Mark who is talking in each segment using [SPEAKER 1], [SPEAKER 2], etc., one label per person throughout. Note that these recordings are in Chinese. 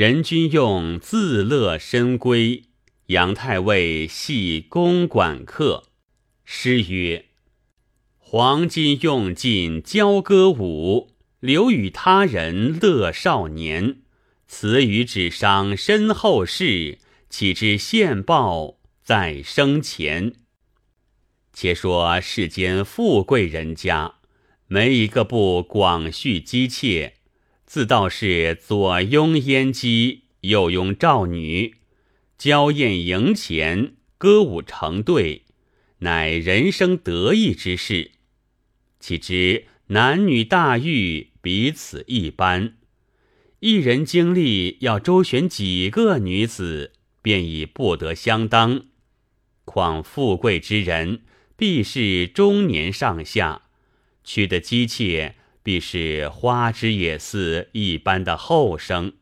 [SPEAKER 1] 人君用自乐深闺，杨太尉系公馆客。诗曰：“黄金用尽交歌舞，留与他人乐少年。此语只伤身后事，岂知现报在生前。”且说世间富贵人家，没一个不广叙姬妾，自道是左拥燕姬，右拥赵女，娇艳迎前，歌舞成对，乃人生得意之事。岂知男女大欲，彼此一般，一人经历要周旋几个女子，便已不得相当，况富贵之人。必是中年上下，娶的姬妾必是花枝也似一般的后生。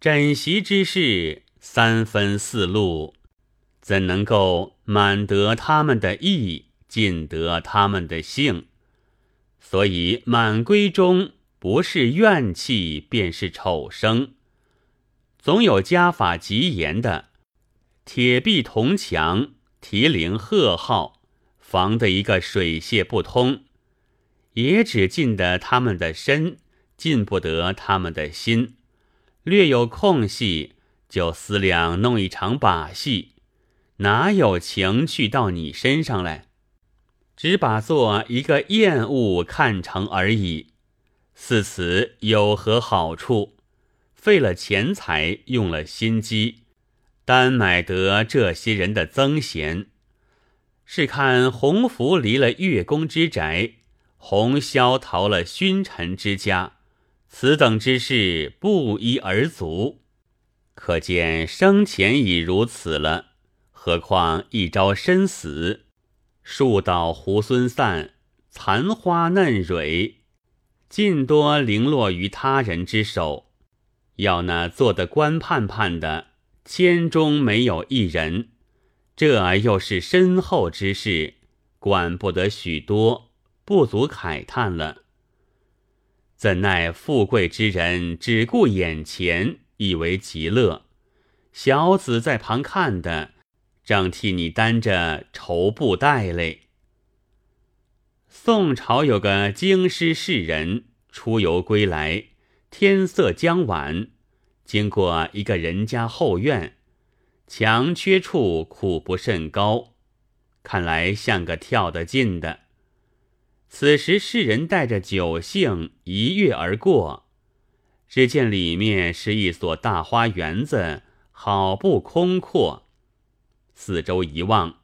[SPEAKER 1] 枕席之事三分四路，怎能够满得他们的意，尽得他们的性？所以满闺中不是怨气，便是丑生。总有家法极严的，铁壁铜墙，提铃贺号。防的一个水泄不通，也只进得他们的身，进不得他们的心。略有空隙，就思量弄一场把戏，哪有情趣到你身上来？只把做一个厌恶看成而已。似此有何好处？费了钱财，用了心机，单买得这些人的增贤。是看洪福离了月宫之宅，洪萧逃了勋臣之家，此等之事不一而足。可见生前已如此了，何况一朝身死，树倒猢狲散，残花嫩蕊，尽多零落于他人之手。要那做的官判判的，千中没有一人。这又是身后之事，管不得许多，不足慨叹了。怎奈富贵之人只顾眼前，以为极乐；小子在旁看的，正替你担着愁布袋嘞。宋朝有个京师士人出游归来，天色将晚，经过一个人家后院。墙缺处苦不甚高，看来像个跳得近的。此时世人带着酒兴一跃而过，只见里面是一所大花园子，好不空阔。四周一望，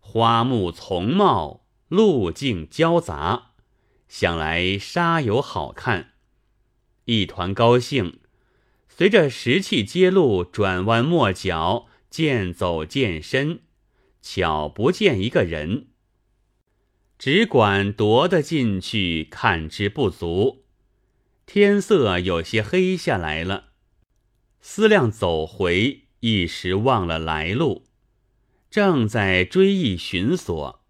[SPEAKER 1] 花木丛茂，路径交杂，想来沙有好看。一团高兴，随着石器街路转弯抹角。渐走渐深，巧不见一个人，只管踱得进去，看之不足。天色有些黑下来了，思量走回，一时忘了来路，正在追忆寻索，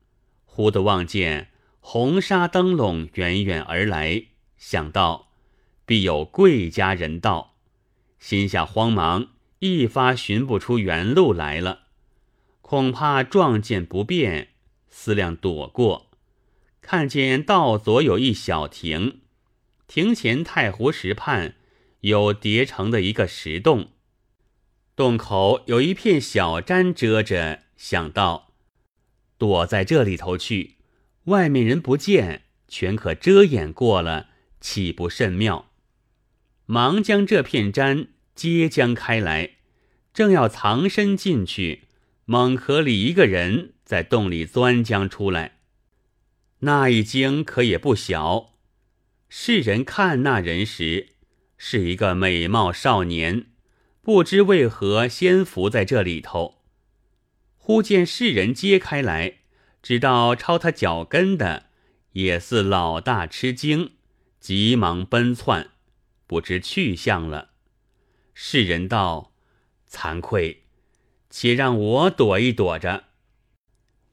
[SPEAKER 1] 忽地望见红纱灯笼远远而来，想到必有贵家人到，心下慌忙。一发寻不出原路来了，恐怕撞见不便，思量躲过。看见道左有一小亭，亭前太湖石畔有叠成的一个石洞，洞口有一片小毡遮着，想到躲在这里头去，外面人不见，全可遮掩过了，岂不甚妙？忙将这片毡。揭将开来，正要藏身进去，猛可里一个人在洞里钻将出来。那一惊可也不小。世人看那人时，是一个美貌少年，不知为何先伏在这里头。忽见世人揭开来，直到抄他脚跟的，也似老大吃惊，急忙奔窜，不知去向了。世人道：“惭愧，且让我躲一躲着。”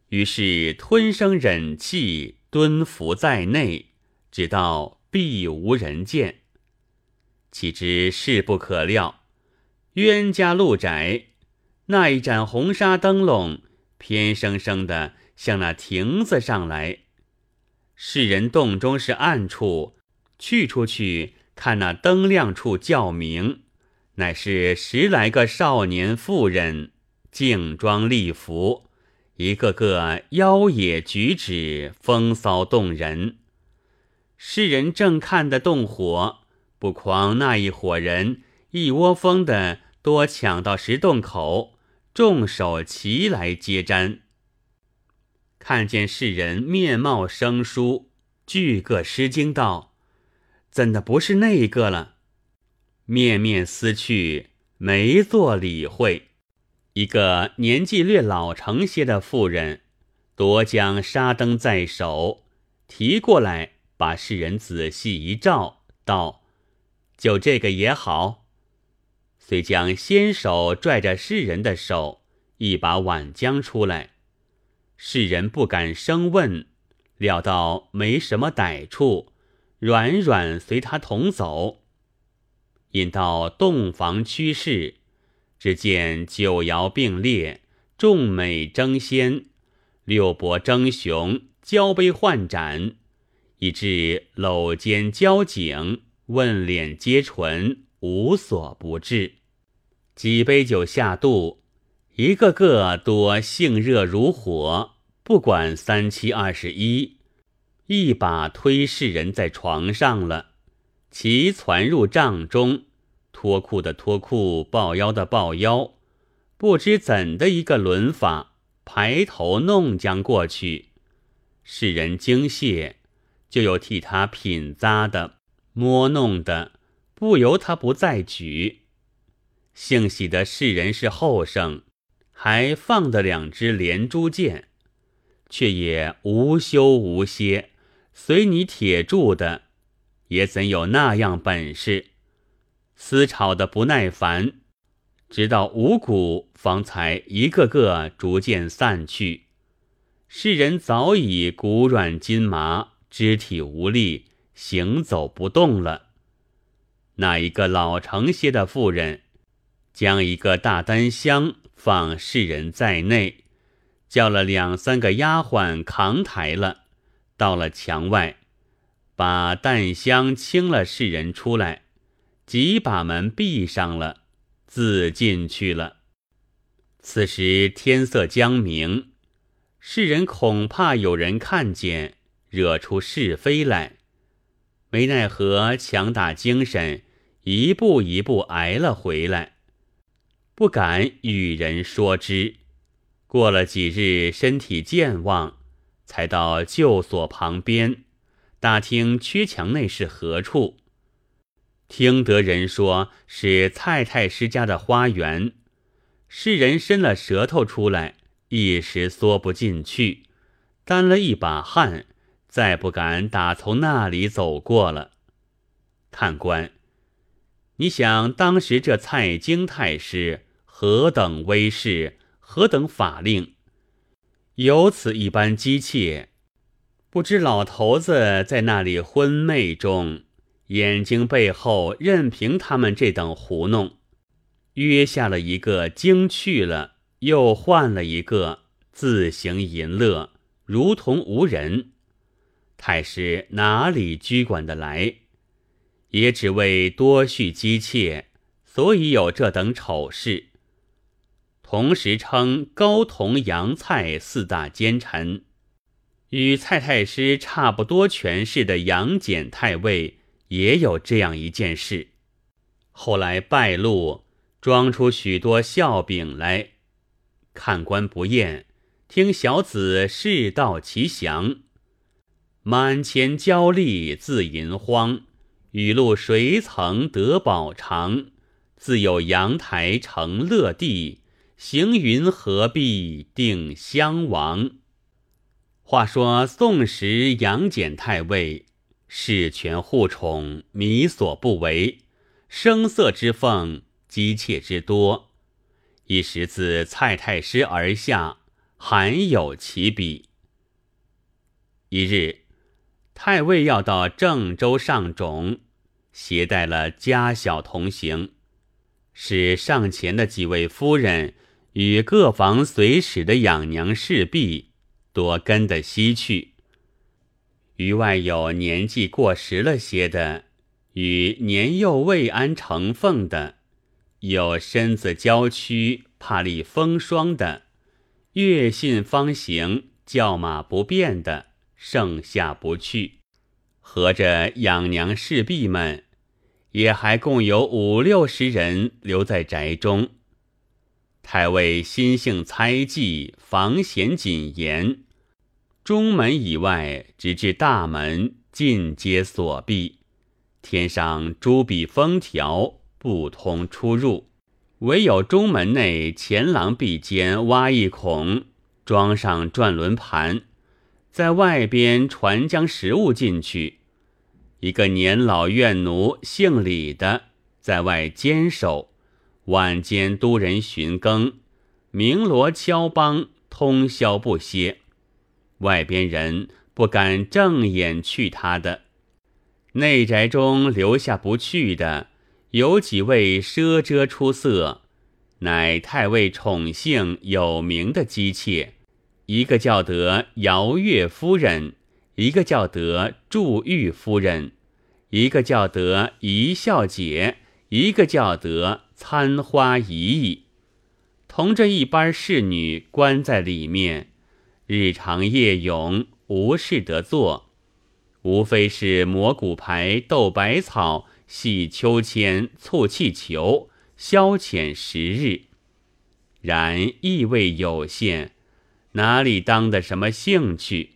[SPEAKER 1] 于是吞声忍气，蹲伏在内，直到必无人见。岂知事不可料，冤家路窄，那一盏红纱灯笼偏生生的向那亭子上来。世人洞中是暗处，去出去看那灯亮处叫明，乃是十来个少年妇人，静装丽服。一个个妖冶举止，风骚动人。世人正看得动火，不狂那一伙人一窝蜂的多抢到石洞口，众手齐来接瞻。看见世人面貌生疏，俱个失惊道：“怎的不是那一个了？”面面思去，没做理会。一个年纪略老成些的妇人，夺将纱灯在手，提过来，把世人仔细一照，道：“就这个也好。”遂将先手拽着世人的手，一把碗将出来。世人不敢生问，料到没什么歹处，软软随他同走，引到洞房趋势。只见九爻并列，众美争先，六伯争雄，交杯换盏，以致搂肩交颈，问脸接唇，无所不至。几杯酒下肚，一个个多性热如火，不管三七二十一，一把推世人在床上了，齐攒入帐中。脱裤的脱裤，抱腰的抱腰，不知怎的一个轮法，排头弄将过去。世人惊谢，就有替他品咂的、摸弄的，不由他不再举。幸喜的世人是后生，还放的两支连珠箭，却也无休无歇，随你铁柱的，也怎有那样本事？思吵得不耐烦，直到五谷方才一个个逐渐散去。世人早已骨软筋麻，肢体无力，行走不动了。那一个老成些的妇人，将一个大单箱放世人在内，叫了两三个丫鬟扛抬了，到了墙外，把担箱清了世人出来。即把门闭上了，自进去了。此时天色将明，世人恐怕有人看见，惹出是非来，没奈何，强打精神，一步一步挨了回来，不敢与人说之。过了几日，身体健忘，才到旧所旁边，打听缺墙内是何处。听得人说是蔡太师家的花园，世人伸了舌头出来，一时缩不进去，担了一把汗，再不敢打从那里走过了。看官，你想当时这蔡京太师何等威势，何等法令，有此一般机切，不知老头子在那里昏昧中。眼睛背后任凭他们这等胡弄，约下了一个惊去了，又换了一个，自行淫乐，如同无人。太师哪里拘管得来？也只为多叙姬妾，所以有这等丑事。同时称高同、杨蔡四大奸臣，与蔡太师差不多权势的杨戬太尉。也有这样一件事，后来败露，装出许多笑柄来。看官不厌，听小子世道其详。满前交力自银荒，雨露谁曾得饱尝？自有阳台成乐地，行云何必定襄王？话说宋时杨戬太尉。事权护宠，弥所不为；声色之奉，姬妾之多。一时自蔡太师而下，罕有其比。一日，太尉要到郑州上冢，携带了家小同行。使上前的几位夫人与各房随使的养娘侍婢多跟得西去。余外有年纪过时了些的，与年幼未安成凤的，有身子娇躯怕历风霜的，月信方行叫马不便的，剩下不去。合着养娘侍婢们，也还共有五六十人留在宅中。太尉心性猜忌，防闲谨严。中门以外，直至大门，尽皆锁闭。天上朱笔封条，不通出入。唯有中门内前廊壁间挖一孔，装上转轮盘，在外边传将食物进去。一个年老院奴，姓李的，在外坚守。晚间督人巡更，鸣锣敲梆，通宵不歇。外边人不敢正眼去他的内宅中留下不去的，有几位奢遮出色，乃太尉宠幸有名的姬妾，一个叫得姚月夫人，一个叫得祝玉夫人，一个叫得怡笑姐，一个叫得参花姨姨，同着一班侍女关在里面。日长夜永，无事得做，无非是磨骨牌、斗百草、戏秋千、促气球，消遣时日。然意味有限，哪里当得什么兴趣？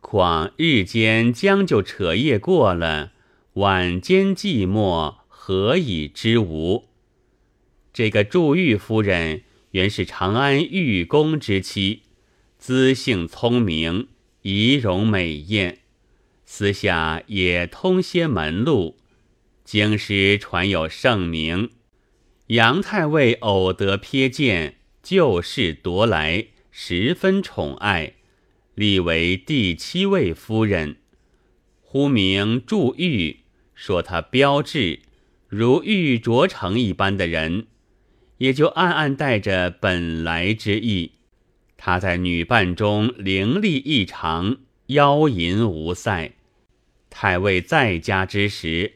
[SPEAKER 1] 况日间将就扯夜过了，晚间寂寞，何以知无？这个祝玉夫人原是长安玉公之妻。资性聪明，仪容美艳，私下也通些门路，京师传有盛名。杨太尉偶得瞥见，旧事夺来，十分宠爱，立为第七位夫人。呼名祝玉，说她标致，如玉琢成一般的人，也就暗暗带着本来之意。他在女伴中伶俐异常，妖淫无塞。太尉在家之时，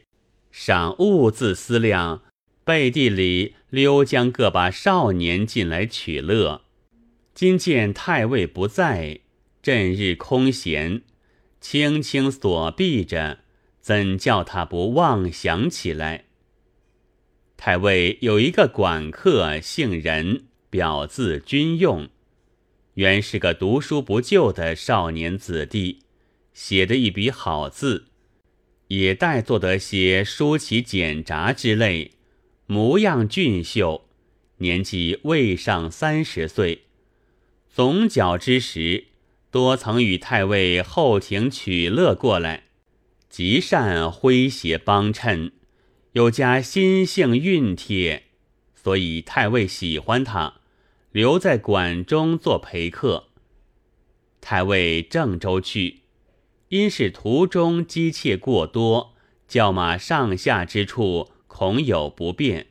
[SPEAKER 1] 尚兀自思量，背地里溜将个把少年进来取乐。今见太尉不在，阵日空闲，轻轻锁闭着，怎叫他不妄想起来？太尉有一个管客，姓任，表字君用。原是个读书不就的少年子弟，写的一笔好字，也待做得些书起简札之类，模样俊秀，年纪未上三十岁。总角之时，多曾与太尉后庭取乐过来，极善诙谐帮衬，有加心性熨帖，所以太尉喜欢他。留在馆中做陪客。太尉郑州去，因是途中机妾过多，叫马上下之处恐有不便，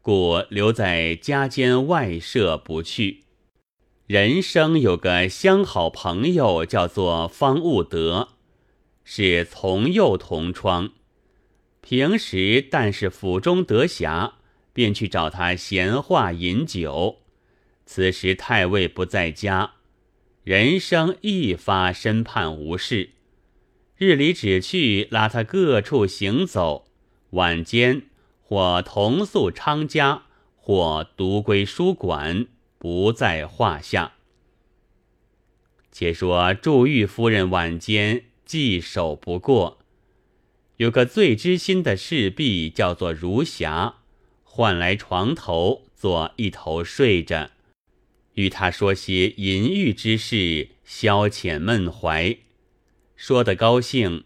[SPEAKER 1] 故留在家间外舍不去。人生有个相好朋友，叫做方悟德，是从幼同窗，平时但是府中得暇，便去找他闲话饮酒。此时太尉不在家，人生一发身判无事，日里只去拉他各处行走，晚间或同宿昌家，或独归书馆，不在话下。且说祝玉夫人晚间既守不过，有个最知心的侍婢叫做如霞，唤来床头坐一头睡着。与他说些淫欲之事，消遣闷怀。说得高兴，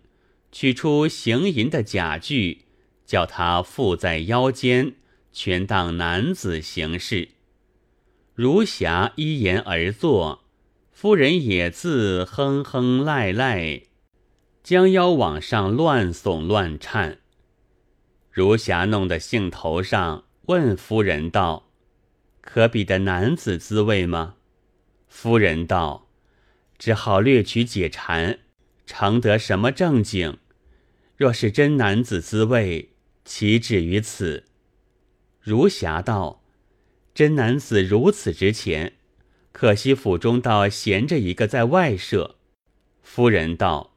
[SPEAKER 1] 取出行淫的假具，叫他附在腰间，全当男子行事。如霞依言而坐，夫人也自哼哼赖赖，将腰往上乱耸乱颤。如霞弄得兴头上，问夫人道：“可比的男子滋味吗？”夫人道：“只好略取解馋，尝得什么正经？若是真男子滋味，岂止于此？”如霞道：“真男子如此值钱，可惜府中倒闲着一个在外舍。”夫人道：“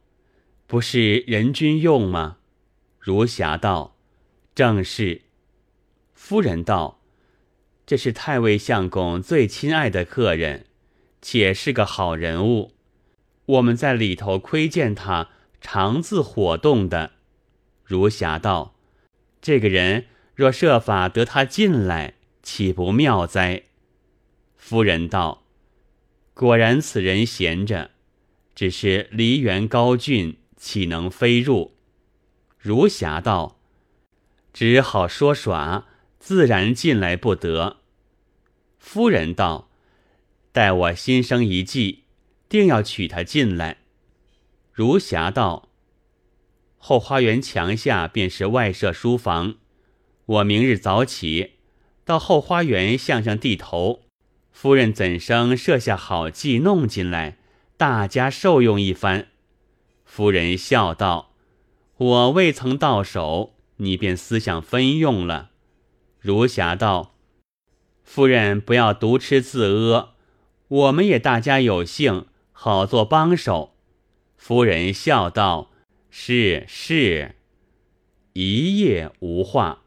[SPEAKER 1] 不是人君用吗？”如霞道：“正是。”夫人道：“这是太尉相公最亲爱的客人。”且是个好人物，我们在里头窥见他常自火动的。如霞道：“这个人若设法得他进来，岂不妙哉？”夫人道：“果然此人闲着，只是梨园高峻，岂能飞入？”如霞道：“只好说耍，自然进来不得。”夫人道。待我心生一计，定要娶她进来。如霞道：“后花园墙下便是外设书房，我明日早起，到后花园向上地头，夫人怎生设下好计弄进来，大家受用一番。”夫人笑道：“我未曾到手，你便思想分用了。”如霞道：“夫人不要独吃自阿。”我们也大家有幸，好做帮手。夫人笑道：“是是。”一夜无话。